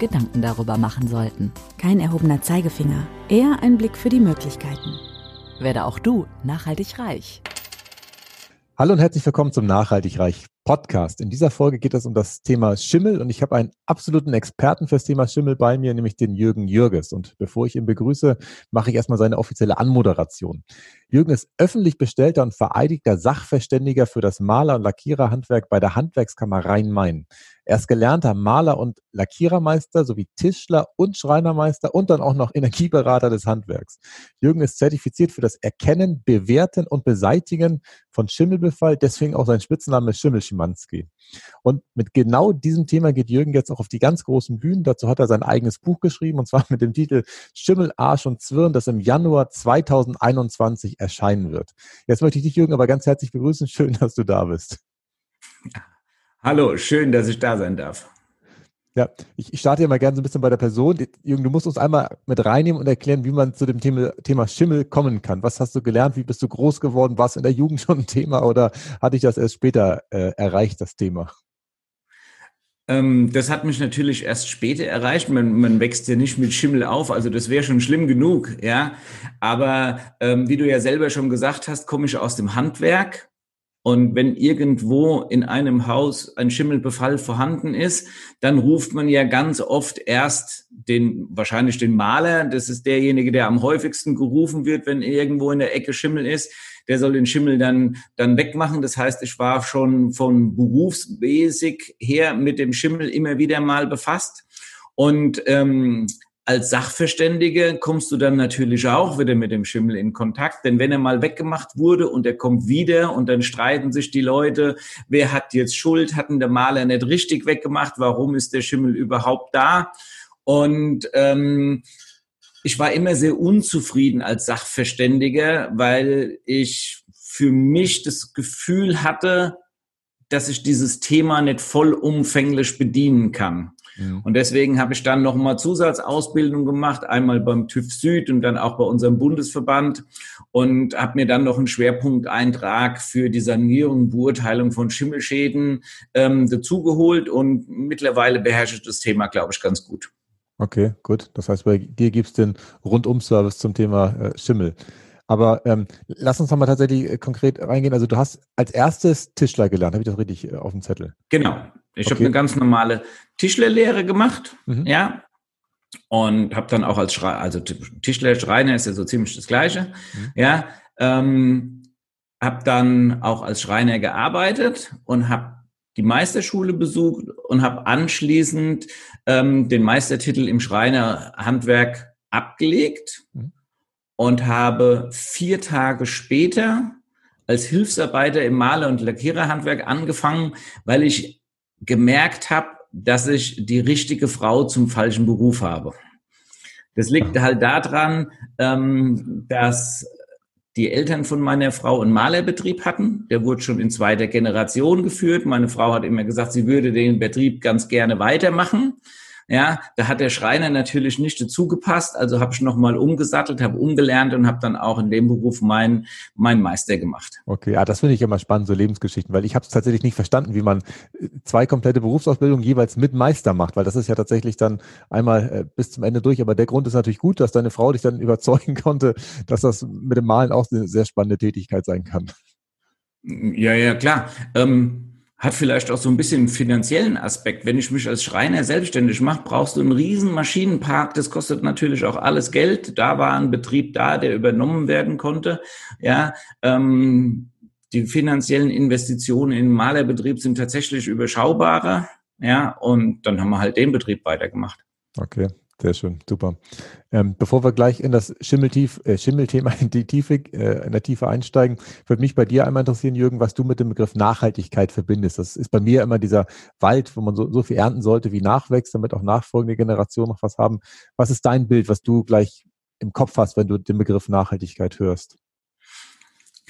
Gedanken darüber machen sollten. Kein erhobener Zeigefinger, eher ein Blick für die Möglichkeiten. Werde auch du nachhaltig reich. Hallo und herzlich willkommen zum Nachhaltig Reich Podcast. In dieser Folge geht es um das Thema Schimmel und ich habe einen absoluten Experten fürs Thema Schimmel bei mir, nämlich den Jürgen Jürges. Und bevor ich ihn begrüße, mache ich erstmal seine offizielle Anmoderation. Jürgen ist öffentlich bestellter und vereidigter Sachverständiger für das Maler- und Lackiererhandwerk bei der Handwerkskammer Rhein-Main. Er ist gelernter Maler und Lackierermeister sowie Tischler und Schreinermeister und dann auch noch Energieberater des Handwerks. Jürgen ist zertifiziert für das Erkennen, Bewerten und Beseitigen von Schimmelbefall, deswegen auch sein Spitzname Schimmelschimanski. Und mit genau diesem Thema geht Jürgen jetzt auch auf die ganz großen Bühnen. Dazu hat er sein eigenes Buch geschrieben und zwar mit dem Titel Schimmel, Arsch und Zwirn, das im Januar 2021 erscheinen wird. Jetzt möchte ich dich, Jürgen, aber ganz herzlich begrüßen. Schön, dass du da bist. Hallo, schön, dass ich da sein darf. Ja, ich, starte ja mal gerne so ein bisschen bei der Person. Jürgen, du musst uns einmal mit reinnehmen und erklären, wie man zu dem Thema, Thema Schimmel kommen kann. Was hast du gelernt? Wie bist du groß geworden? War es in der Jugend schon ein Thema oder hatte ich das erst später äh, erreicht, das Thema? Ähm, das hat mich natürlich erst später erreicht. Man, man wächst ja nicht mit Schimmel auf, also das wäre schon schlimm genug, ja. Aber ähm, wie du ja selber schon gesagt hast, komme ich aus dem Handwerk und wenn irgendwo in einem Haus ein Schimmelbefall vorhanden ist, dann ruft man ja ganz oft erst den, wahrscheinlich den Maler. Das ist derjenige, der am häufigsten gerufen wird, wenn irgendwo in der Ecke Schimmel ist. Der soll den Schimmel dann, dann wegmachen. Das heißt, ich war schon von berufsmäßig her mit dem Schimmel immer wieder mal befasst. Und ähm, als Sachverständige kommst du dann natürlich auch wieder mit dem Schimmel in Kontakt, denn wenn er mal weggemacht wurde und er kommt wieder und dann streiten sich die Leute, wer hat jetzt Schuld, hat der Maler nicht richtig weggemacht, warum ist der Schimmel überhaupt da? Und ähm, ich war immer sehr unzufrieden als Sachverständiger, weil ich für mich das Gefühl hatte, dass ich dieses Thema nicht vollumfänglich bedienen kann. Mhm. Und deswegen habe ich dann nochmal Zusatzausbildung gemacht, einmal beim TÜV Süd und dann auch bei unserem Bundesverband und habe mir dann noch einen Schwerpunkteintrag für die Sanierung und Beurteilung von Schimmelschäden ähm, dazugeholt und mittlerweile beherrsche ich das Thema, glaube ich, ganz gut. Okay, gut. Das heißt, bei dir gibt es den Rundum-Service zum Thema äh, Schimmel. Aber ähm, lass uns nochmal tatsächlich äh, konkret reingehen. Also du hast als erstes Tischler gelernt, habe ich das richtig äh, auf dem Zettel? Genau. Ich okay. habe eine ganz normale Tischlerlehre gemacht, mhm. ja. Und habe dann auch als Schreiner, also Tischler, Schreiner ist ja so ziemlich das Gleiche, mhm. ja. Ähm, habe dann auch als Schreiner gearbeitet und habe die Meisterschule besucht und habe anschließend ähm, den Meistertitel im Schreinerhandwerk abgelegt. Mhm und habe vier Tage später als Hilfsarbeiter im Maler- und Lackiererhandwerk angefangen, weil ich gemerkt habe, dass ich die richtige Frau zum falschen Beruf habe. Das liegt halt daran, ähm, dass die Eltern von meiner Frau einen Malerbetrieb hatten. Der wurde schon in zweiter Generation geführt. Meine Frau hat immer gesagt, sie würde den Betrieb ganz gerne weitermachen. Ja, da hat der Schreiner natürlich nicht dazu gepasst, also habe ich nochmal umgesattelt, habe umgelernt und habe dann auch in dem Beruf meinen mein Meister gemacht. Okay, ja, das finde ich immer spannend, so Lebensgeschichten, weil ich habe es tatsächlich nicht verstanden, wie man äh, zwei komplette Berufsausbildungen jeweils mit Meister macht, weil das ist ja tatsächlich dann einmal äh, bis zum Ende durch. Aber der Grund ist natürlich gut, dass deine Frau dich dann überzeugen konnte, dass das mit dem Malen auch eine sehr spannende Tätigkeit sein kann. Ja, ja, klar. Ähm hat vielleicht auch so ein bisschen einen finanziellen Aspekt. Wenn ich mich als Schreiner selbstständig mache, brauchst du einen riesen Maschinenpark. Das kostet natürlich auch alles Geld. Da war ein Betrieb da, der übernommen werden konnte. Ja, ähm, die finanziellen Investitionen in den Malerbetrieb sind tatsächlich überschaubarer. Ja, und dann haben wir halt den Betrieb weitergemacht. Okay. Sehr schön, super. Ähm, bevor wir gleich in das Schimmeltief, äh, Schimmelthema in die Tiefe, äh, in der Tiefe einsteigen, würde mich bei dir einmal interessieren, Jürgen, was du mit dem Begriff Nachhaltigkeit verbindest. Das ist bei mir immer dieser Wald, wo man so, so viel ernten sollte, wie nachwächst, damit auch nachfolgende Generationen noch was haben. Was ist dein Bild, was du gleich im Kopf hast, wenn du den Begriff Nachhaltigkeit hörst?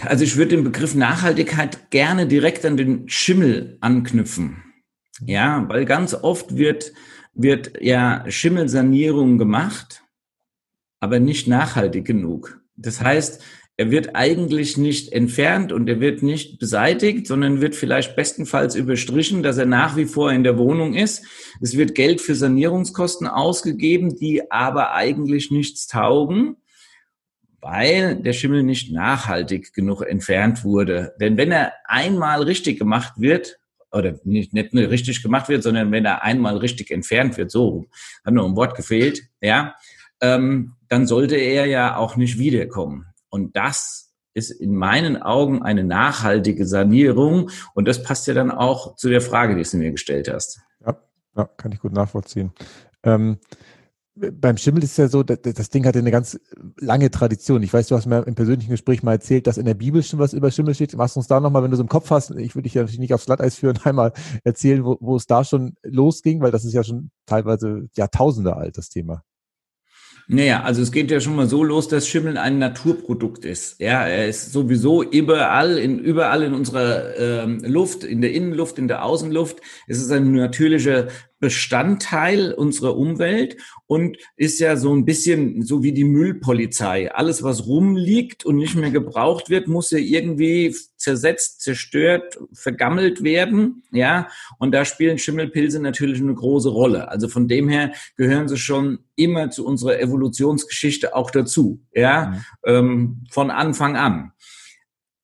Also ich würde den Begriff Nachhaltigkeit gerne direkt an den Schimmel anknüpfen. Ja, weil ganz oft wird wird ja Schimmelsanierung gemacht, aber nicht nachhaltig genug. Das heißt, er wird eigentlich nicht entfernt und er wird nicht beseitigt, sondern wird vielleicht bestenfalls überstrichen, dass er nach wie vor in der Wohnung ist. Es wird Geld für Sanierungskosten ausgegeben, die aber eigentlich nichts taugen, weil der Schimmel nicht nachhaltig genug entfernt wurde. Denn wenn er einmal richtig gemacht wird, oder nicht, nicht nur richtig gemacht wird, sondern wenn er einmal richtig entfernt wird, so, hat nur ein Wort gefehlt, ja, ähm, dann sollte er ja auch nicht wiederkommen. Und das ist in meinen Augen eine nachhaltige Sanierung. Und das passt ja dann auch zu der Frage, die du mir gestellt hast. Ja, ja kann ich gut nachvollziehen. Ähm, beim Schimmel ist ja so, das, Ding hatte eine ganz lange Tradition. Ich weiß, du hast mir im persönlichen Gespräch mal erzählt, dass in der Bibel schon was über Schimmel steht. Machst du uns da nochmal, wenn du es im Kopf hast, ich würde dich ja natürlich nicht aufs Glatteis führen, einmal erzählen, wo, wo es da schon losging, weil das ist ja schon teilweise Jahrtausende alt, das Thema. Naja, also es geht ja schon mal so los, dass Schimmel ein Naturprodukt ist. Ja, er ist sowieso überall in überall in unserer ähm, Luft, in der Innenluft, in der Außenluft. Es ist ein natürlicher Bestandteil unserer Umwelt und ist ja so ein bisschen so wie die Müllpolizei. Alles, was rumliegt und nicht mehr gebraucht wird, muss ja irgendwie zersetzt, zerstört, vergammelt werden. Ja, und da spielen Schimmelpilze natürlich eine große Rolle. Also von dem her gehören sie schon immer zu unserer Evolutionsgeschichte auch dazu. Ja, mhm. ähm, von Anfang an.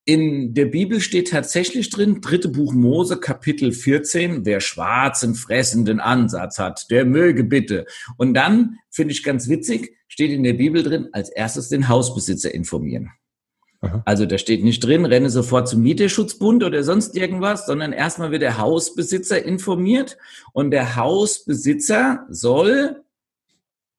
In der Bibel steht tatsächlich drin, dritte Buch Mose, Kapitel 14, wer schwarzen, fressenden Ansatz hat, der möge bitte. Und dann, finde ich ganz witzig, steht in der Bibel drin, als erstes den Hausbesitzer informieren. Aha. Also da steht nicht drin, renne sofort zum Mieterschutzbund oder sonst irgendwas, sondern erstmal wird der Hausbesitzer informiert und der Hausbesitzer soll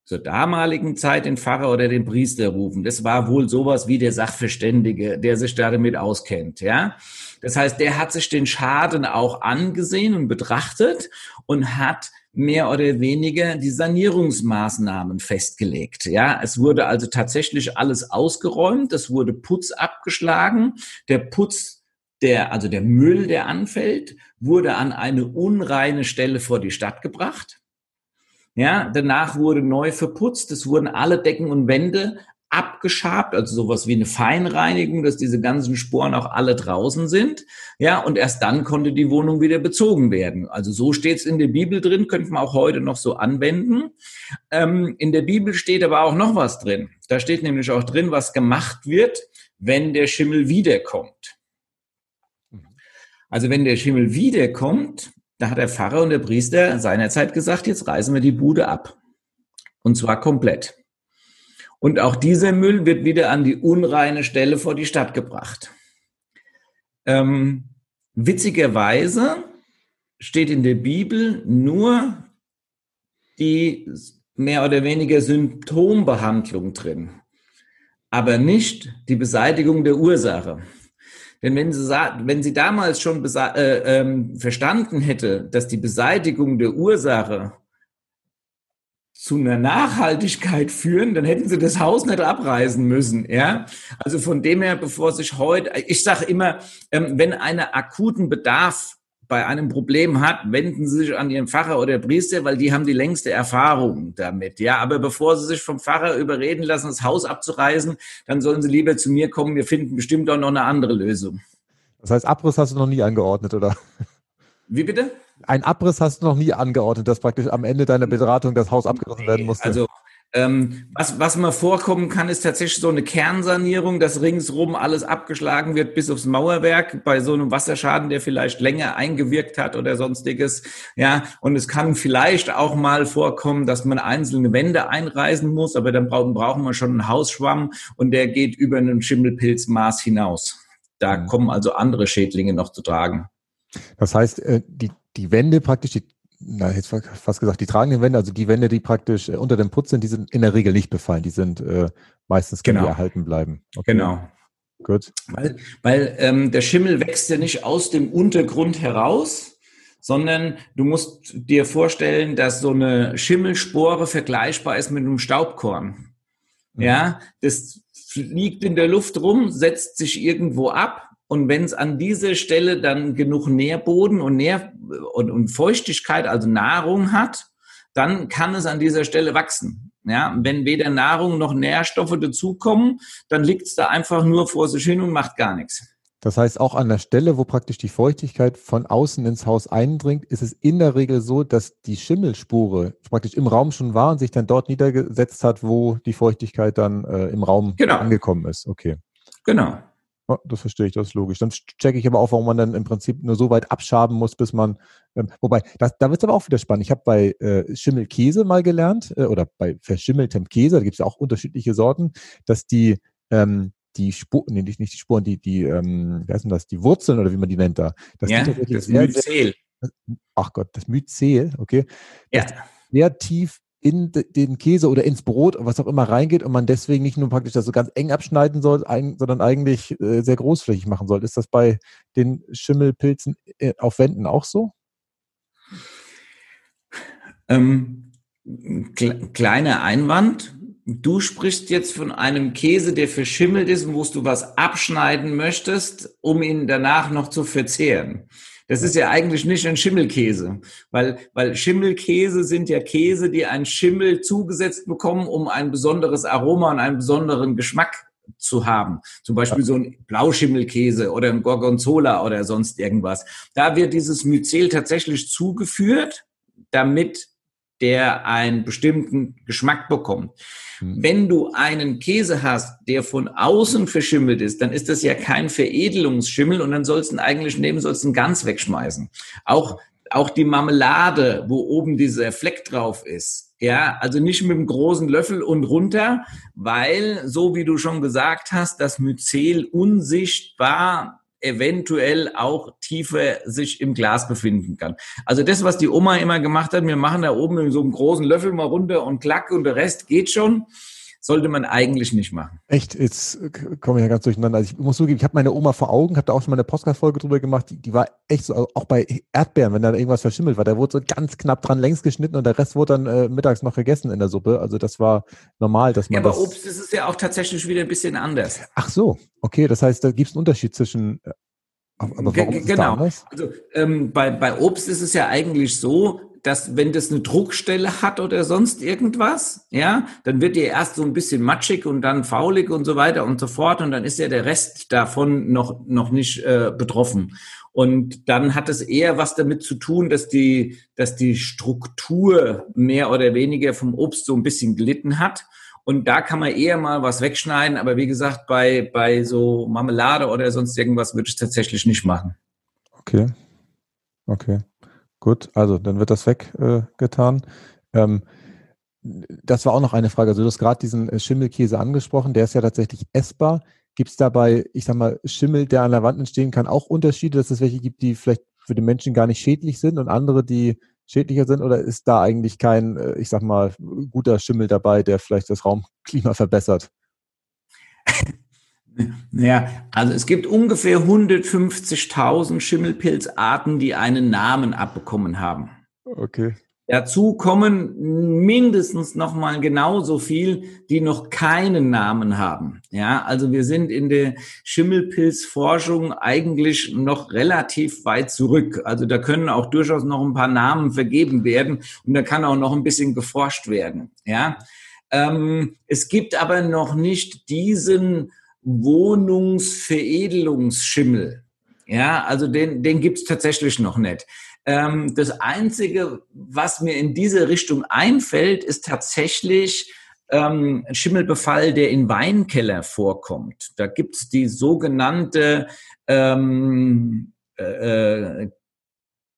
zur damaligen Zeit den Pfarrer oder den Priester rufen. Das war wohl sowas wie der Sachverständige, der sich damit auskennt, ja. Das heißt, der hat sich den Schaden auch angesehen und betrachtet und hat mehr oder weniger die Sanierungsmaßnahmen festgelegt. Ja, es wurde also tatsächlich alles ausgeräumt, es wurde Putz abgeschlagen, der Putz der, also der Müll, der anfällt, wurde an eine unreine Stelle vor die Stadt gebracht. Ja, danach wurde neu verputzt. Es wurden alle Decken und Wände abgeschabt, also sowas wie eine Feinreinigung, dass diese ganzen Sporen auch alle draußen sind. Ja, und erst dann konnte die Wohnung wieder bezogen werden. Also so steht es in der Bibel drin, könnte man auch heute noch so anwenden. Ähm, in der Bibel steht aber auch noch was drin. Da steht nämlich auch drin, was gemacht wird, wenn der Schimmel wiederkommt. Also wenn der Schimmel wiederkommt, da hat der Pfarrer und der Priester seinerzeit gesagt, jetzt reißen wir die Bude ab. Und zwar komplett. Und auch dieser Müll wird wieder an die unreine Stelle vor die Stadt gebracht. Ähm, witzigerweise steht in der Bibel nur die mehr oder weniger Symptombehandlung drin, aber nicht die Beseitigung der Ursache. Denn wenn sie, wenn sie damals schon äh, ähm, verstanden hätte, dass die Beseitigung der Ursache zu einer Nachhaltigkeit führen, dann hätten sie das Haus nicht abreißen müssen, ja. Also von dem her, bevor sich heute, ich sage immer, ähm, wenn einer akuten Bedarf bei einem Problem hat, wenden Sie sich an Ihren Pfarrer oder Priester, weil die haben die längste Erfahrung damit. Ja, aber bevor Sie sich vom Pfarrer überreden lassen, das Haus abzureißen, dann sollen Sie lieber zu mir kommen. Wir finden bestimmt auch noch eine andere Lösung. Das heißt, Abriss hast du noch nie angeordnet, oder? Wie bitte? Ein Abriss hast du noch nie angeordnet, dass praktisch am Ende deiner Beratung das Haus abgerissen werden musste. Also ähm, was, was mal vorkommen kann, ist tatsächlich so eine Kernsanierung, dass ringsrum alles abgeschlagen wird bis aufs Mauerwerk bei so einem Wasserschaden, der vielleicht länger eingewirkt hat oder sonstiges. Ja, und es kann vielleicht auch mal vorkommen, dass man einzelne Wände einreißen muss, aber dann brauchen, brauchen wir schon einen Hausschwamm und der geht über einen Schimmelpilzmaß hinaus. Da mhm. kommen also andere Schädlinge noch zu tragen. Das heißt, äh, die, die Wände praktisch, die na, jetzt fast gesagt, die tragenden Wände, also die Wände, die praktisch äh, unter dem Putz sind, die sind in der Regel nicht befallen. Die sind äh, meistens genau. erhalten bleiben. Okay. Genau. Gut. Weil, weil ähm, der Schimmel wächst ja nicht aus dem Untergrund heraus, sondern du musst dir vorstellen, dass so eine Schimmelspore vergleichbar ist mit einem Staubkorn. Mhm. Ja, das fliegt in der Luft rum, setzt sich irgendwo ab und wenn es an dieser Stelle dann genug Nährboden und, Nähr und, und Feuchtigkeit, also Nahrung hat, dann kann es an dieser Stelle wachsen. Ja, wenn weder Nahrung noch Nährstoffe dazukommen, dann liegt es da einfach nur vor sich hin und macht gar nichts. Das heißt, auch an der Stelle, wo praktisch die Feuchtigkeit von außen ins Haus eindringt, ist es in der Regel so, dass die Schimmelspure praktisch im Raum schon war und sich dann dort niedergesetzt hat, wo die Feuchtigkeit dann äh, im Raum genau. angekommen ist. Okay. Genau. Ja, das verstehe ich, das ist logisch. Dann checke ich aber auch, warum man dann im Prinzip nur so weit abschaben muss, bis man, ähm, wobei, das, da wird es aber auch wieder spannend. Ich habe bei äh, Schimmelkäse mal gelernt, äh, oder bei verschimmeltem Käse, da gibt es ja auch unterschiedliche Sorten, dass die, ähm, die Spuren, nee, nicht die Spuren, die, die, ähm, wie heißt denn das, die Wurzeln oder wie man die nennt da, dass ja, das Myzel. Sehr, ach Gott, das Myzel, okay, ja. sehr tief in den Käse oder ins Brot, was auch immer reingeht und man deswegen nicht nur praktisch das so ganz eng abschneiden soll, sondern eigentlich äh, sehr großflächig machen soll. Ist das bei den Schimmelpilzen äh, auf Wänden auch so? Ähm, kleiner Einwand. Du sprichst jetzt von einem Käse, der verschimmelt ist und wo du was abschneiden möchtest, um ihn danach noch zu verzehren. Das ist ja eigentlich nicht ein Schimmelkäse, weil, weil Schimmelkäse sind ja Käse, die einen Schimmel zugesetzt bekommen, um ein besonderes Aroma und einen besonderen Geschmack zu haben. Zum Beispiel so ein Blauschimmelkäse oder ein Gorgonzola oder sonst irgendwas. Da wird dieses Myzel tatsächlich zugeführt, damit der einen bestimmten Geschmack bekommt. Hm. Wenn du einen Käse hast, der von außen verschimmelt ist, dann ist das ja kein Veredelungsschimmel und dann sollst du eigentlich nehmen, sollst du ihn ganz wegschmeißen. Auch, auch die Marmelade, wo oben dieser Fleck drauf ist, ja, also nicht mit dem großen Löffel und runter, weil, so wie du schon gesagt hast, das Myzel unsichtbar eventuell auch tiefer sich im Glas befinden kann. Also das, was die Oma immer gemacht hat, wir machen da oben in so einem großen Löffel mal runter und klack und der Rest geht schon sollte man eigentlich nicht machen. Echt, jetzt komme ich ja ganz durcheinander. Also ich muss zugeben, ich habe meine Oma vor Augen, habe da auch schon mal eine Podcast-Folge drüber gemacht, die, die, war echt so, also auch bei Erdbeeren, wenn da irgendwas verschimmelt war, da wurde so ganz knapp dran längs geschnitten und der Rest wurde dann äh, mittags noch gegessen in der Suppe. Also das war normal, dass man. Ja, aber das Obst das ist ja auch tatsächlich wieder ein bisschen anders. Ach so, okay, das heißt, da gibt es einen Unterschied zwischen äh, aber warum genau. Also ähm, bei, bei Obst ist es ja eigentlich so, dass wenn das eine Druckstelle hat oder sonst irgendwas, ja, dann wird die erst so ein bisschen matschig und dann faulig und so weiter und so fort und dann ist ja der Rest davon noch noch nicht äh, betroffen. Und dann hat es eher was damit zu tun, dass die dass die Struktur mehr oder weniger vom Obst so ein bisschen gelitten hat. Und da kann man eher mal was wegschneiden. Aber wie gesagt, bei, bei so Marmelade oder sonst irgendwas würde ich tatsächlich nicht machen. Okay. Okay. Gut, also dann wird das weggetan. Äh, ähm, das war auch noch eine Frage. Also du hast gerade diesen äh, Schimmelkäse angesprochen, der ist ja tatsächlich essbar. Gibt es dabei, ich sag mal, Schimmel, der an der Wand entstehen kann, auch Unterschiede, dass es welche gibt, die vielleicht für den Menschen gar nicht schädlich sind und andere, die schädlicher sind? Oder ist da eigentlich kein, äh, ich sag mal, guter Schimmel dabei, der vielleicht das Raumklima verbessert? Ja, also es gibt ungefähr 150.000 Schimmelpilzarten, die einen Namen abbekommen haben. Okay. Dazu kommen mindestens noch mal genauso viel, die noch keinen Namen haben. Ja, also wir sind in der Schimmelpilzforschung eigentlich noch relativ weit zurück. Also da können auch durchaus noch ein paar Namen vergeben werden und da kann auch noch ein bisschen geforscht werden. Ja, ähm, es gibt aber noch nicht diesen Wohnungsveredelungsschimmel. Ja, also den, den gibt's tatsächlich noch nicht. Ähm, das Einzige, was mir in diese Richtung einfällt, ist tatsächlich ähm, Schimmelbefall, der in Weinkeller vorkommt. Da gibt's die sogenannte ähm, äh,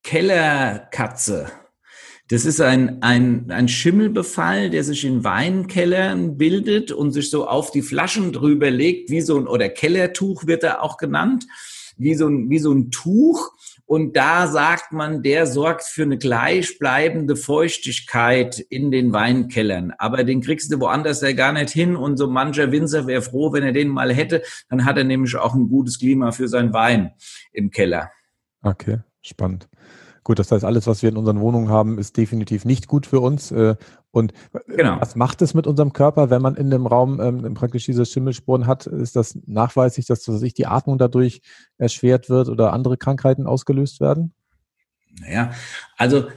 Kellerkatze. Das ist ein, ein, ein Schimmelbefall, der sich in Weinkellern bildet und sich so auf die Flaschen drüber legt, wie so ein, oder Kellertuch wird er auch genannt, wie so ein, wie so ein Tuch. Und da sagt man, der sorgt für eine gleichbleibende Feuchtigkeit in den Weinkellern. Aber den kriegst du woanders ja gar nicht hin. Und so mancher Winzer wäre froh, wenn er den mal hätte. Dann hat er nämlich auch ein gutes Klima für seinen Wein im Keller. Okay, spannend. Gut, das heißt, alles, was wir in unseren Wohnungen haben, ist definitiv nicht gut für uns. Äh, und genau. was macht es mit unserem Körper, wenn man in dem Raum ähm, praktisch diese Schimmelsporen hat? Ist das nachweislich, dass sich die Atmung dadurch erschwert wird oder andere Krankheiten ausgelöst werden? Naja, also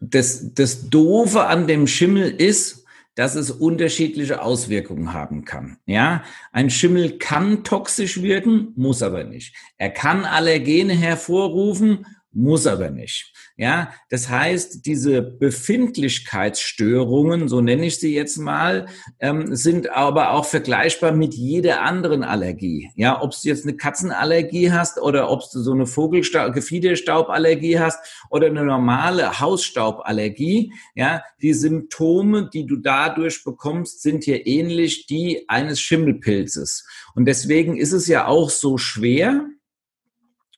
das, das Doofe an dem Schimmel ist, dass es unterschiedliche Auswirkungen haben kann. Ja, ein Schimmel kann toxisch wirken, muss aber nicht. Er kann Allergene hervorrufen, muss aber nicht. Ja, das heißt, diese Befindlichkeitsstörungen, so nenne ich sie jetzt mal, ähm, sind aber auch vergleichbar mit jeder anderen Allergie. Ja, ob du jetzt eine Katzenallergie hast oder ob du so eine Vogelstaub, Gefiederstauballergie hast oder eine normale Hausstauballergie, ja, die Symptome, die du dadurch bekommst, sind hier ähnlich die eines Schimmelpilzes. Und deswegen ist es ja auch so schwer,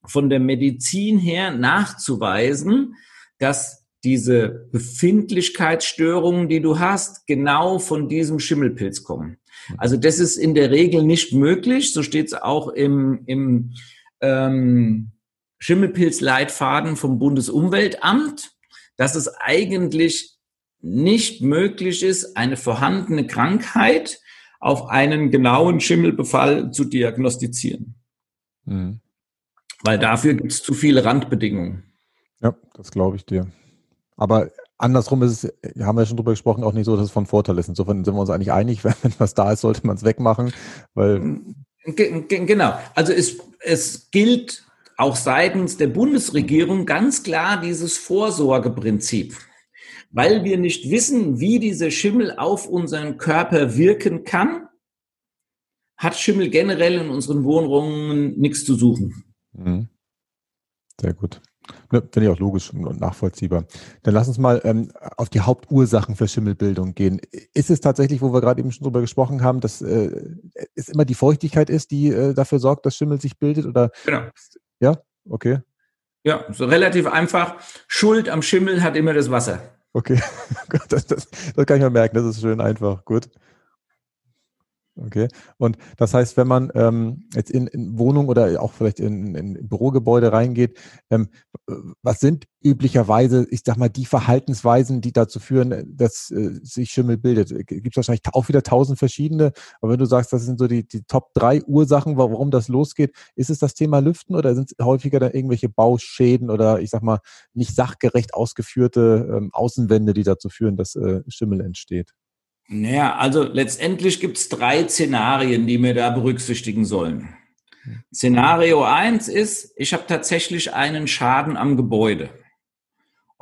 von der Medizin her nachzuweisen, dass diese Befindlichkeitsstörungen, die du hast, genau von diesem Schimmelpilz kommen. Also das ist in der Regel nicht möglich. So steht es auch im, im ähm, Schimmelpilzleitfaden vom Bundesumweltamt, dass es eigentlich nicht möglich ist, eine vorhandene Krankheit auf einen genauen Schimmelbefall zu diagnostizieren. Mhm. Weil dafür gibt es zu viele Randbedingungen. Ja, das glaube ich dir. Aber andersrum ist es, haben wir schon drüber gesprochen, auch nicht so, dass es von Vorteil ist. Insofern sind wir uns eigentlich einig, wenn was da ist, sollte man es wegmachen, weil. Genau. Also es, es gilt auch seitens der Bundesregierung ganz klar dieses Vorsorgeprinzip. Weil wir nicht wissen, wie dieser Schimmel auf unseren Körper wirken kann, hat Schimmel generell in unseren Wohnungen nichts zu suchen. Mhm. Sehr gut. Ja, Finde ich auch logisch und nachvollziehbar. Dann lass uns mal ähm, auf die Hauptursachen für Schimmelbildung gehen. Ist es tatsächlich, wo wir gerade eben schon drüber gesprochen haben, dass äh, es immer die Feuchtigkeit ist, die äh, dafür sorgt, dass Schimmel sich bildet? Oder genau. Ja, okay. Ja, so relativ einfach. Schuld am Schimmel hat immer das Wasser. Okay, das, das, das kann ich mir merken, das ist schön einfach. Gut. Okay. Und das heißt, wenn man ähm, jetzt in, in Wohnung oder auch vielleicht in, in Bürogebäude reingeht, ähm, was sind üblicherweise, ich sag mal, die Verhaltensweisen, die dazu führen, dass äh, sich Schimmel bildet? Gibt es wahrscheinlich auch wieder tausend verschiedene, aber wenn du sagst, das sind so die, die Top drei Ursachen, warum das losgeht, ist es das Thema Lüften oder sind es häufiger dann irgendwelche Bauschäden oder ich sag mal, nicht sachgerecht ausgeführte ähm, Außenwände, die dazu führen, dass äh, Schimmel entsteht? Naja, also letztendlich gibt es drei Szenarien, die wir da berücksichtigen sollen. Szenario eins ist, ich habe tatsächlich einen Schaden am Gebäude.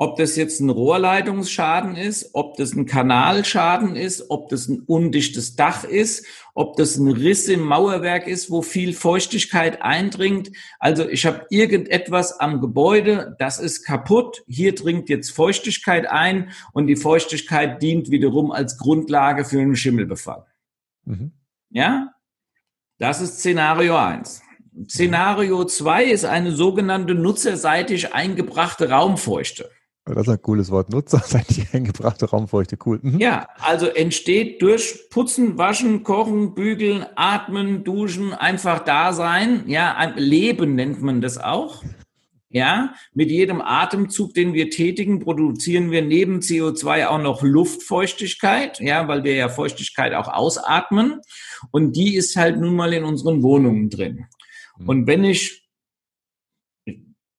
Ob das jetzt ein Rohrleitungsschaden ist, ob das ein Kanalschaden ist, ob das ein undichtes Dach ist, ob das ein Riss im Mauerwerk ist, wo viel Feuchtigkeit eindringt. Also ich habe irgendetwas am Gebäude, das ist kaputt. Hier dringt jetzt Feuchtigkeit ein und die Feuchtigkeit dient wiederum als Grundlage für einen Schimmelbefall. Mhm. Ja? Das ist Szenario eins. Szenario zwei ist eine sogenannte nutzerseitig eingebrachte Raumfeuchte. Das ist ein cooles Wort. Nutzerseitig eingebrachte Raumfeuchte, cool. Mhm. Ja, also entsteht durch Putzen, Waschen, Kochen, Bügeln, Atmen, Duschen, einfach da sein. Ja, Leben nennt man das auch. Ja, mit jedem Atemzug, den wir tätigen, produzieren wir neben CO2 auch noch Luftfeuchtigkeit, ja, weil wir ja Feuchtigkeit auch ausatmen. Und die ist halt nun mal in unseren Wohnungen drin. Mhm. Und wenn ich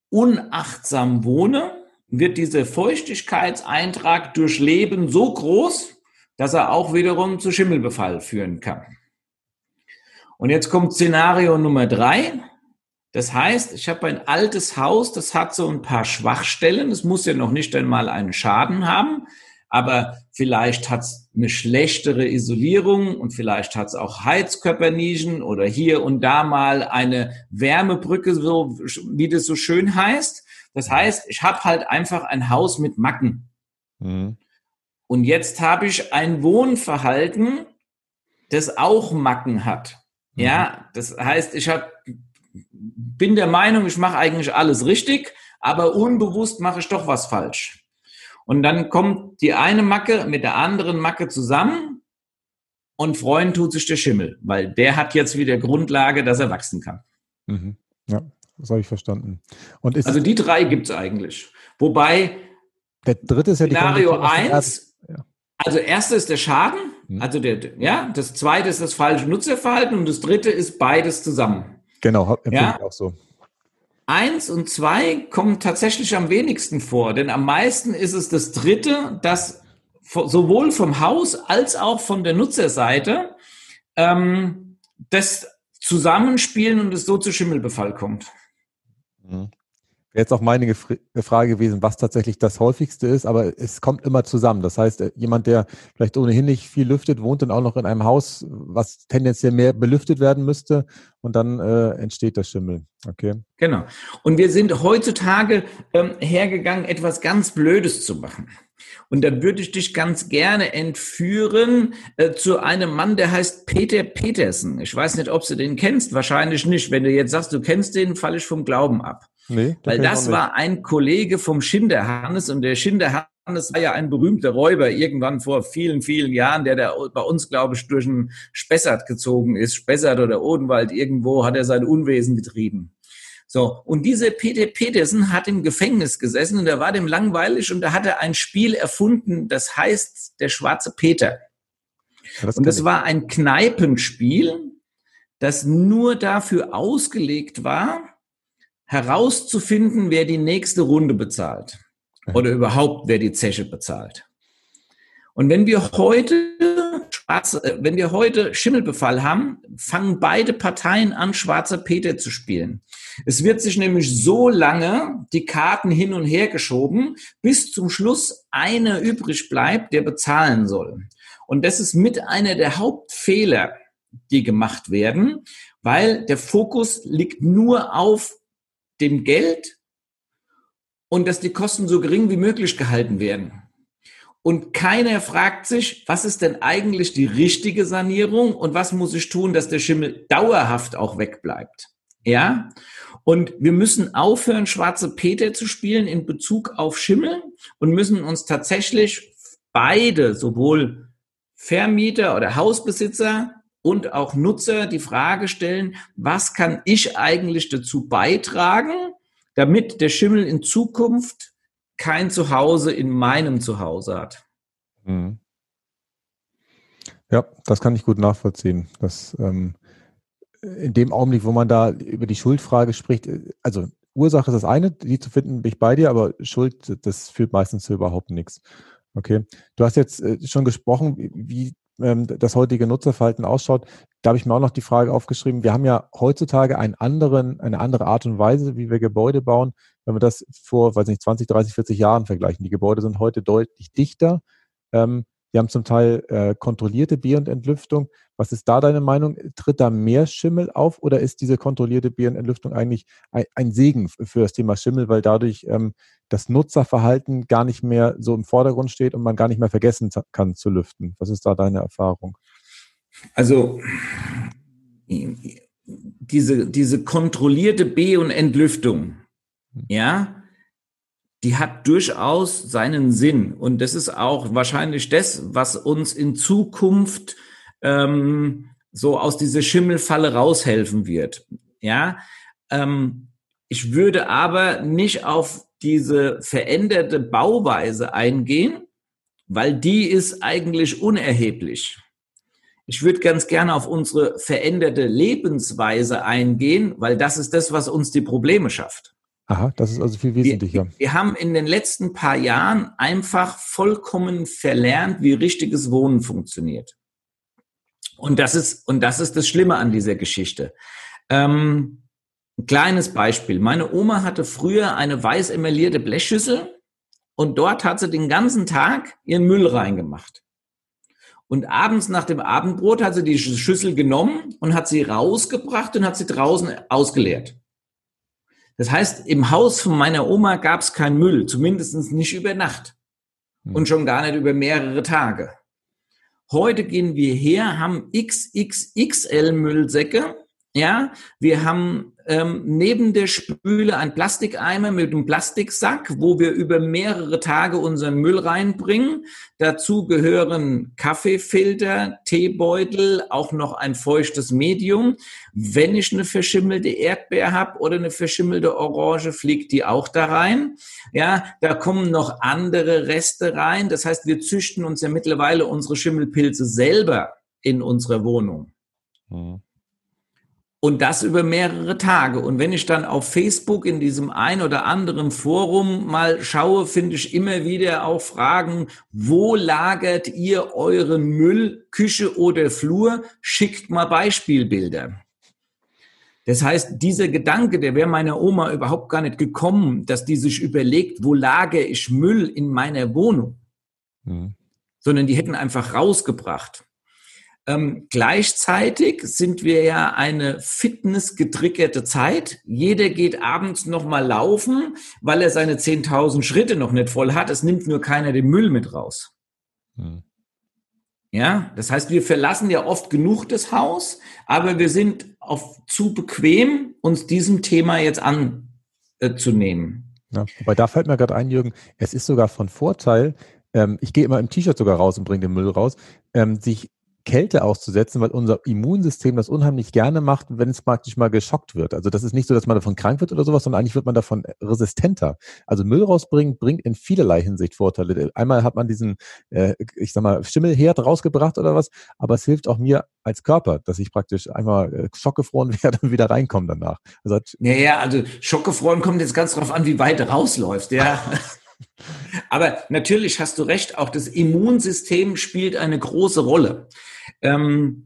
unachtsam wohne, wird dieser Feuchtigkeitseintrag durch Leben so groß, dass er auch wiederum zu Schimmelbefall führen kann. Und jetzt kommt Szenario Nummer drei. Das heißt, ich habe ein altes Haus, das hat so ein paar Schwachstellen. Es muss ja noch nicht einmal einen Schaden haben, aber vielleicht hat es eine schlechtere Isolierung und vielleicht hat es auch Heizkörpernischen oder hier und da mal eine Wärmebrücke, so wie das so schön heißt. Das heißt, ich habe halt einfach ein Haus mit Macken. Mhm. Und jetzt habe ich ein Wohnverhalten, das auch Macken hat. Mhm. Ja, das heißt, ich hab, bin der Meinung, ich mache eigentlich alles richtig, aber unbewusst mache ich doch was falsch. Und dann kommt die eine Macke mit der anderen Macke zusammen und freuen tut sich der Schimmel, weil der hat jetzt wieder Grundlage, dass er wachsen kann. Mhm. Ja, das habe ich verstanden. also die drei gibt es eigentlich. Wobei der dritte ist ja Szenario 1, ja. also erste ist der Schaden, mhm. also der, ja, das zweite ist das falsche Nutzerverhalten und das dritte ist beides zusammen. Genau, empfinde ja? ich auch so. Eins und zwei kommen tatsächlich am wenigsten vor, denn am meisten ist es das dritte, das sowohl vom Haus als auch von der Nutzerseite ähm, das Zusammenspielen und es so zu Schimmelbefall kommt. Mhm. Wäre jetzt auch meine Frage gewesen, was tatsächlich das häufigste ist, aber es kommt immer zusammen. Das heißt, äh, jemand, der vielleicht ohnehin nicht viel lüftet, wohnt dann auch noch in einem Haus, was tendenziell mehr belüftet werden müsste und dann äh, entsteht das Schimmel. Okay. Genau. Und wir sind heutzutage ähm, hergegangen, etwas ganz Blödes zu machen. Und da würde ich dich ganz gerne entführen äh, zu einem Mann, der heißt Peter Petersen. Ich weiß nicht, ob du den kennst, wahrscheinlich nicht. Wenn du jetzt sagst, du kennst den, falle ich vom Glauben ab. Nee, Weil das war ein Kollege vom Schinderhannes und der Schinderhannes war ja ein berühmter Räuber irgendwann vor vielen, vielen Jahren, der da bei uns, glaube ich, durch ein Spessart gezogen ist. Spessart oder Odenwald, irgendwo hat er sein Unwesen getrieben. So, und dieser Peter Petersen hat im Gefängnis gesessen und da war dem langweilig und da hat er ein Spiel erfunden, das heißt der schwarze Peter. Das und das war ein Kneipenspiel, das nur dafür ausgelegt war, herauszufinden, wer die nächste Runde bezahlt oder überhaupt wer die Zeche bezahlt. Und wenn wir heute schwarze, äh, wenn wir heute Schimmelbefall haben, fangen beide Parteien an, schwarzer Peter zu spielen. Es wird sich nämlich so lange die Karten hin und her geschoben, bis zum Schluss einer übrig bleibt, der bezahlen soll. Und das ist mit einer der Hauptfehler, die gemacht werden, weil der Fokus liegt nur auf dem Geld und dass die Kosten so gering wie möglich gehalten werden. Und keiner fragt sich, was ist denn eigentlich die richtige Sanierung und was muss ich tun, dass der Schimmel dauerhaft auch wegbleibt. Ja? Und wir müssen aufhören, schwarze Peter zu spielen in Bezug auf Schimmel und müssen uns tatsächlich beide, sowohl Vermieter oder Hausbesitzer und auch Nutzer die Frage stellen, was kann ich eigentlich dazu beitragen, damit der Schimmel in Zukunft kein Zuhause in meinem Zuhause hat. Mhm. Ja, das kann ich gut nachvollziehen. Das, ähm, in dem Augenblick, wo man da über die Schuldfrage spricht, also Ursache ist das eine, die zu finden, bin ich bei dir, aber Schuld, das führt meistens zu überhaupt nichts. Okay. Du hast jetzt äh, schon gesprochen, wie ähm, das heutige Nutzerverhalten ausschaut. Da habe ich mir auch noch die Frage aufgeschrieben. Wir haben ja heutzutage einen anderen, eine andere Art und Weise, wie wir Gebäude bauen, wenn wir das vor, weiß nicht, 20, 30, 40 Jahren vergleichen. Die Gebäude sind heute deutlich dichter. Ähm, wir haben zum Teil äh, kontrollierte Bier- und Entlüftung. Was ist da deine Meinung? Tritt da mehr Schimmel auf oder ist diese kontrollierte Bier- und Entlüftung eigentlich ein, ein, Segen für das Thema Schimmel, weil dadurch ähm, das Nutzerverhalten gar nicht mehr so im Vordergrund steht und man gar nicht mehr vergessen kann zu lüften? Was ist da deine Erfahrung? Also diese, diese kontrollierte B- und Entlüftung. Ja, die hat durchaus seinen Sinn. Und das ist auch wahrscheinlich das, was uns in Zukunft ähm, so aus dieser Schimmelfalle raushelfen wird. Ja, ähm, ich würde aber nicht auf diese veränderte Bauweise eingehen, weil die ist eigentlich unerheblich. Ich würde ganz gerne auf unsere veränderte Lebensweise eingehen, weil das ist das, was uns die Probleme schafft. Aha, das ist also viel wesentlicher. Wir, wir, haben in den letzten paar Jahren einfach vollkommen verlernt, wie richtiges Wohnen funktioniert. Und das ist, und das ist das Schlimme an dieser Geschichte. Ähm, ein kleines Beispiel. Meine Oma hatte früher eine weiß emaillierte Blechschüssel und dort hat sie den ganzen Tag ihren Müll reingemacht. Und abends nach dem Abendbrot hat sie die Schüssel genommen und hat sie rausgebracht und hat sie draußen ausgeleert. Das heißt, im Haus von meiner Oma gab es keinen Müll, zumindest nicht über Nacht hm. und schon gar nicht über mehrere Tage. Heute gehen wir her, haben XXXL Müllsäcke, ja, wir haben ähm, neben der Spüle ein Plastikeimer mit einem Plastiksack, wo wir über mehrere Tage unseren Müll reinbringen. Dazu gehören Kaffeefilter, Teebeutel, auch noch ein feuchtes Medium. Wenn ich eine verschimmelte Erdbeer habe oder eine verschimmelte Orange, fliegt die auch da rein. Ja, da kommen noch andere Reste rein. Das heißt, wir züchten uns ja mittlerweile unsere Schimmelpilze selber in unserer Wohnung. Mhm. Und das über mehrere Tage. Und wenn ich dann auf Facebook in diesem ein oder anderen Forum mal schaue, finde ich immer wieder auch Fragen, wo lagert ihr euren Müll, Küche oder Flur? Schickt mal Beispielbilder. Das heißt, dieser Gedanke, der wäre meiner Oma überhaupt gar nicht gekommen, dass die sich überlegt, wo lagere ich Müll in meiner Wohnung? Mhm. Sondern die hätten einfach rausgebracht. Ähm, gleichzeitig sind wir ja eine fitnessgetriggerte Zeit. Jeder geht abends noch mal laufen, weil er seine 10.000 Schritte noch nicht voll hat. Es nimmt nur keiner den Müll mit raus. Hm. Ja, das heißt, wir verlassen ja oft genug das Haus, aber wir sind auf zu bequem, uns diesem Thema jetzt anzunehmen. Äh, ja, wobei da fällt mir gerade ein, Jürgen, es ist sogar von Vorteil, ähm, ich gehe immer im T-Shirt sogar raus und bringe den Müll raus, ähm, sich Kälte auszusetzen, weil unser Immunsystem das unheimlich gerne macht, wenn es praktisch mal geschockt wird. Also das ist nicht so, dass man davon krank wird oder sowas, sondern eigentlich wird man davon resistenter. Also Müll rausbringen bringt in vielerlei Hinsicht Vorteile. Einmal hat man diesen, äh, ich sag mal, Schimmelherd rausgebracht oder was, aber es hilft auch mir als Körper, dass ich praktisch einmal äh, schockgefroren werde und wieder reinkomme danach. Also, ja, ja, also schockgefroren kommt jetzt ganz drauf an, wie weit du rausläufst, ja. Aber natürlich hast du recht, auch das Immunsystem spielt eine große Rolle. Ähm,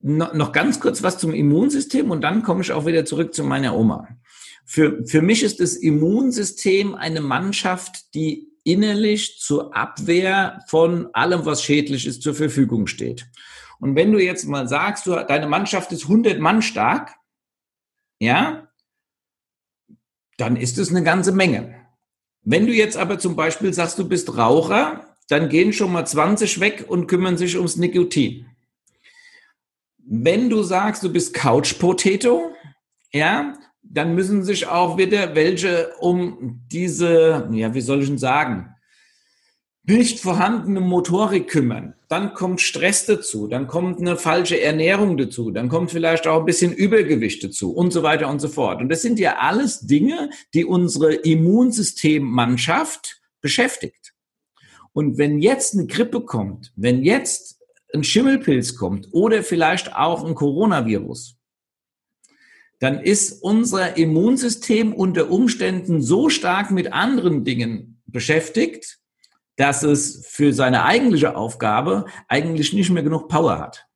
noch ganz kurz was zum Immunsystem und dann komme ich auch wieder zurück zu meiner Oma. Für, für mich ist das Immunsystem eine Mannschaft, die innerlich zur Abwehr von allem, was schädlich ist, zur Verfügung steht. Und wenn du jetzt mal sagst, du, deine Mannschaft ist 100 Mann stark, ja, dann ist es eine ganze Menge. Wenn du jetzt aber zum Beispiel sagst, du bist Raucher, dann gehen schon mal 20 weg und kümmern sich ums Nikotin. Wenn du sagst, du bist Couch Potato, ja, dann müssen sich auch wieder welche um diese, ja, wie soll ich denn sagen, nicht vorhandene Motorik kümmern. Dann kommt Stress dazu, dann kommt eine falsche Ernährung dazu, dann kommt vielleicht auch ein bisschen Übergewicht dazu und so weiter und so fort. Und das sind ja alles Dinge, die unsere Immunsystemmannschaft beschäftigt. Und wenn jetzt eine Grippe kommt, wenn jetzt ein Schimmelpilz kommt oder vielleicht auch ein Coronavirus, dann ist unser Immunsystem unter Umständen so stark mit anderen Dingen beschäftigt, dass es für seine eigentliche Aufgabe eigentlich nicht mehr genug Power hat.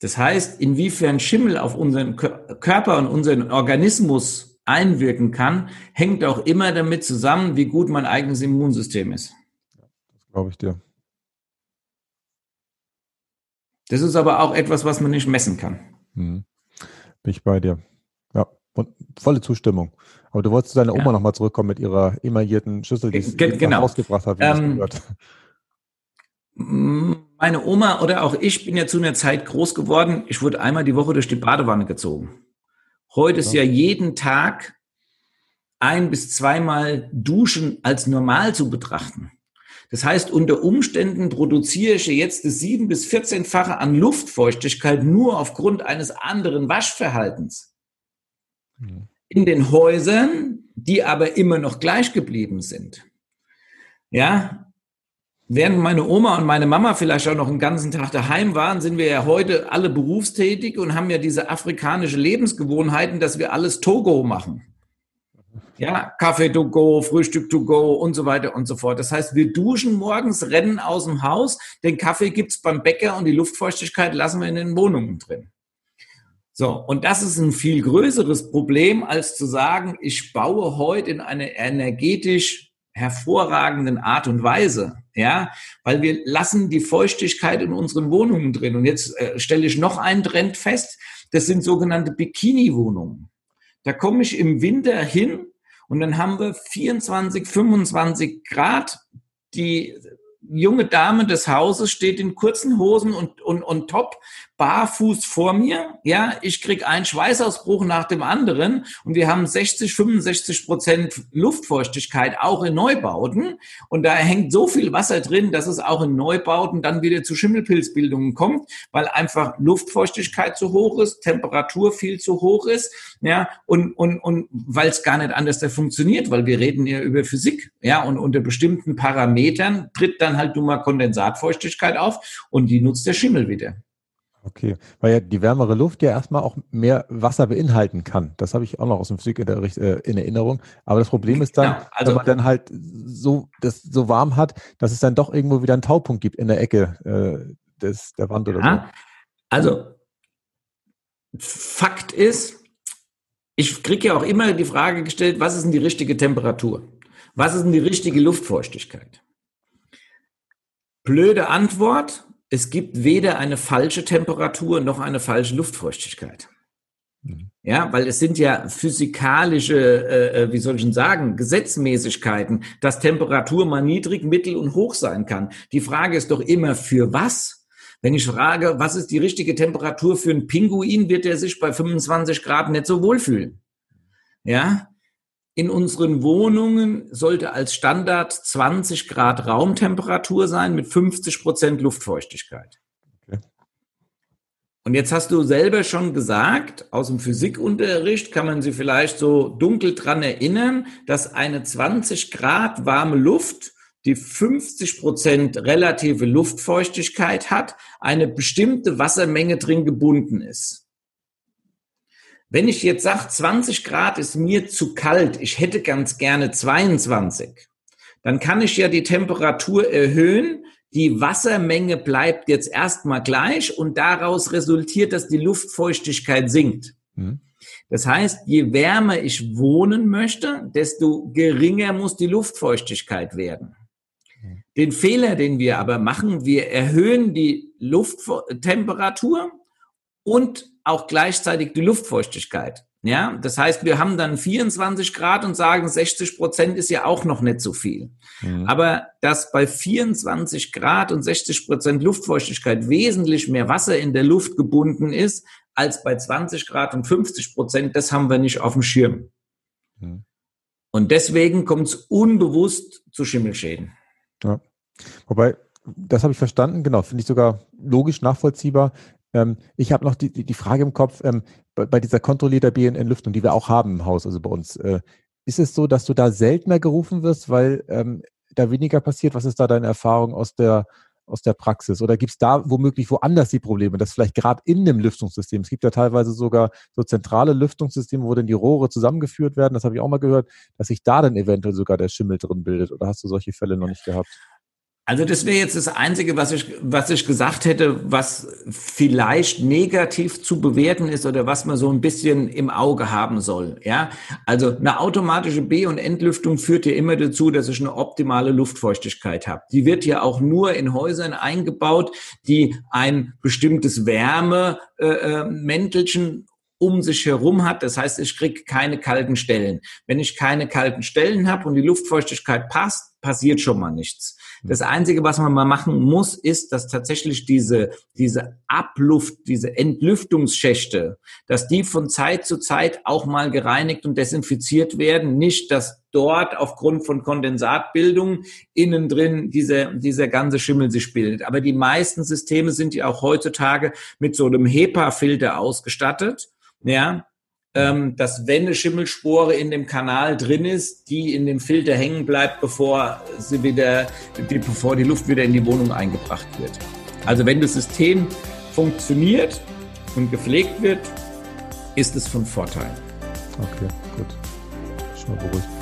Das heißt, inwiefern Schimmel auf unseren Körper und unseren Organismus einwirken kann, hängt auch immer damit zusammen, wie gut mein eigenes Immunsystem ist. Das glaube ich dir. Das ist aber auch etwas, was man nicht messen kann. Mhm. Bin ich bei dir. Ja, und volle Zustimmung. Aber du wolltest zu deiner Oma ja. nochmal zurückkommen mit ihrer emaillierten Schüssel, die sie genau. rausgebracht hat. Wie ähm, meine Oma oder auch ich bin ja zu einer Zeit groß geworden. Ich wurde einmal die Woche durch die Badewanne gezogen. Heute ist ja jeden Tag ein bis zweimal Duschen als normal zu betrachten. Das heißt, unter Umständen produziere ich jetzt das sieben bis vierzehnfache an Luftfeuchtigkeit nur aufgrund eines anderen Waschverhaltens. In den Häusern, die aber immer noch gleich geblieben sind. Ja, Während meine Oma und meine Mama vielleicht auch noch einen ganzen Tag daheim waren, sind wir ja heute alle berufstätig und haben ja diese afrikanische Lebensgewohnheiten, dass wir alles Togo machen. Ja, Kaffee to go, Frühstück to go und so weiter und so fort. Das heißt, wir duschen morgens, rennen aus dem Haus, den Kaffee gibt's beim Bäcker und die Luftfeuchtigkeit lassen wir in den Wohnungen drin. So, und das ist ein viel größeres Problem, als zu sagen, ich baue heute in eine energetisch hervorragenden Art und Weise, ja, weil wir lassen die Feuchtigkeit in unseren Wohnungen drin. Und jetzt äh, stelle ich noch einen Trend fest, das sind sogenannte Bikini-Wohnungen. Da komme ich im Winter hin und dann haben wir 24, 25 Grad. Die junge Dame des Hauses steht in kurzen Hosen und, und, und Top barfuß vor mir. Ja, ich krieg einen Schweißausbruch nach dem anderen und wir haben 60, 65 Prozent Luftfeuchtigkeit auch in Neubauten. Und da hängt so viel Wasser drin, dass es auch in Neubauten dann wieder zu Schimmelpilzbildungen kommt, weil einfach Luftfeuchtigkeit zu hoch ist, Temperatur viel zu hoch ist. Ja, und, und, und weil es gar nicht anders da funktioniert, weil wir reden ja über Physik. Ja, und unter bestimmten Parametern tritt dann halt nun mal Kondensatfeuchtigkeit auf und die nutzt der Schimmel wieder. Okay, weil ja die wärmere Luft ja erstmal auch mehr Wasser beinhalten kann. Das habe ich auch noch aus dem Physikunterricht äh, in Erinnerung. Aber das Problem ist dann, genau, also, wenn man dann halt so das so warm hat, dass es dann doch irgendwo wieder einen Taupunkt gibt in der Ecke äh, des, der Wand oder ja, so. Also Fakt ist, ich kriege ja auch immer die Frage gestellt, was ist denn die richtige Temperatur? Was ist denn die richtige Luftfeuchtigkeit? Blöde Antwort, es gibt weder eine falsche Temperatur noch eine falsche Luftfeuchtigkeit. Mhm. Ja, weil es sind ja physikalische, äh, äh, wie soll ich denn sagen, Gesetzmäßigkeiten, dass Temperatur mal niedrig, mittel und hoch sein kann. Die Frage ist doch immer, für was? Wenn ich frage, was ist die richtige Temperatur für einen Pinguin, wird er sich bei 25 Grad nicht so wohlfühlen. Ja, in unseren Wohnungen sollte als Standard 20 Grad Raumtemperatur sein mit 50 Prozent Luftfeuchtigkeit. Okay. Und jetzt hast du selber schon gesagt, aus dem Physikunterricht kann man sich vielleicht so dunkel dran erinnern, dass eine 20 Grad warme Luft, die 50 Prozent relative Luftfeuchtigkeit hat, eine bestimmte Wassermenge drin gebunden ist. Wenn ich jetzt sage, 20 Grad ist mir zu kalt, ich hätte ganz gerne 22, dann kann ich ja die Temperatur erhöhen, die Wassermenge bleibt jetzt erstmal gleich und daraus resultiert, dass die Luftfeuchtigkeit sinkt. Mhm. Das heißt, je wärmer ich wohnen möchte, desto geringer muss die Luftfeuchtigkeit werden. Mhm. Den Fehler, den wir aber machen, wir erhöhen die Lufttemperatur und auch gleichzeitig die Luftfeuchtigkeit. Ja, das heißt, wir haben dann 24 Grad und sagen, 60 Prozent ist ja auch noch nicht so viel. Mhm. Aber dass bei 24 Grad und 60 Prozent Luftfeuchtigkeit wesentlich mehr Wasser in der Luft gebunden ist, als bei 20 Grad und 50 Prozent, das haben wir nicht auf dem Schirm. Mhm. Und deswegen kommt es unbewusst zu Schimmelschäden. Ja. Wobei, das habe ich verstanden, genau, finde ich sogar logisch nachvollziehbar. Ähm, ich habe noch die, die, die, Frage im Kopf, ähm, bei, bei, dieser kontrollierter BNN-Lüftung, die wir auch haben im Haus, also bei uns, äh, ist es so, dass du da seltener gerufen wirst, weil ähm, da weniger passiert? Was ist da deine Erfahrung aus der, aus der Praxis? Oder gibt es da womöglich woanders die Probleme, dass vielleicht gerade in dem Lüftungssystem, es gibt ja teilweise sogar so zentrale Lüftungssysteme, wo dann die Rohre zusammengeführt werden, das habe ich auch mal gehört, dass sich da dann eventuell sogar der Schimmel drin bildet. Oder hast du solche Fälle noch nicht gehabt? Also das wäre jetzt das Einzige, was ich, was ich gesagt hätte, was vielleicht negativ zu bewerten ist oder was man so ein bisschen im Auge haben soll. Ja, also eine automatische B- und Entlüftung führt ja immer dazu, dass ich eine optimale Luftfeuchtigkeit habe. Die wird ja auch nur in Häusern eingebaut, die ein bestimmtes Wärmemäntelchen äh, äh um sich herum hat. Das heißt, ich kriege keine kalten Stellen. Wenn ich keine kalten Stellen habe und die Luftfeuchtigkeit passt, passiert schon mal nichts. Das Einzige, was man mal machen muss, ist, dass tatsächlich diese, diese Abluft, diese Entlüftungsschächte, dass die von Zeit zu Zeit auch mal gereinigt und desinfiziert werden. Nicht, dass dort aufgrund von Kondensatbildung innen drin dieser, dieser ganze Schimmel sich bildet. Aber die meisten Systeme sind ja auch heutzutage mit so einem HEPA-Filter ausgestattet. Ja, ähm, dass wenn eine Schimmelspore in dem Kanal drin ist, die in dem Filter hängen bleibt, bevor sie wieder, die, bevor die Luft wieder in die Wohnung eingebracht wird. Also wenn das System funktioniert und gepflegt wird, ist es von Vorteil. Okay, gut. Schon mal beruhigt.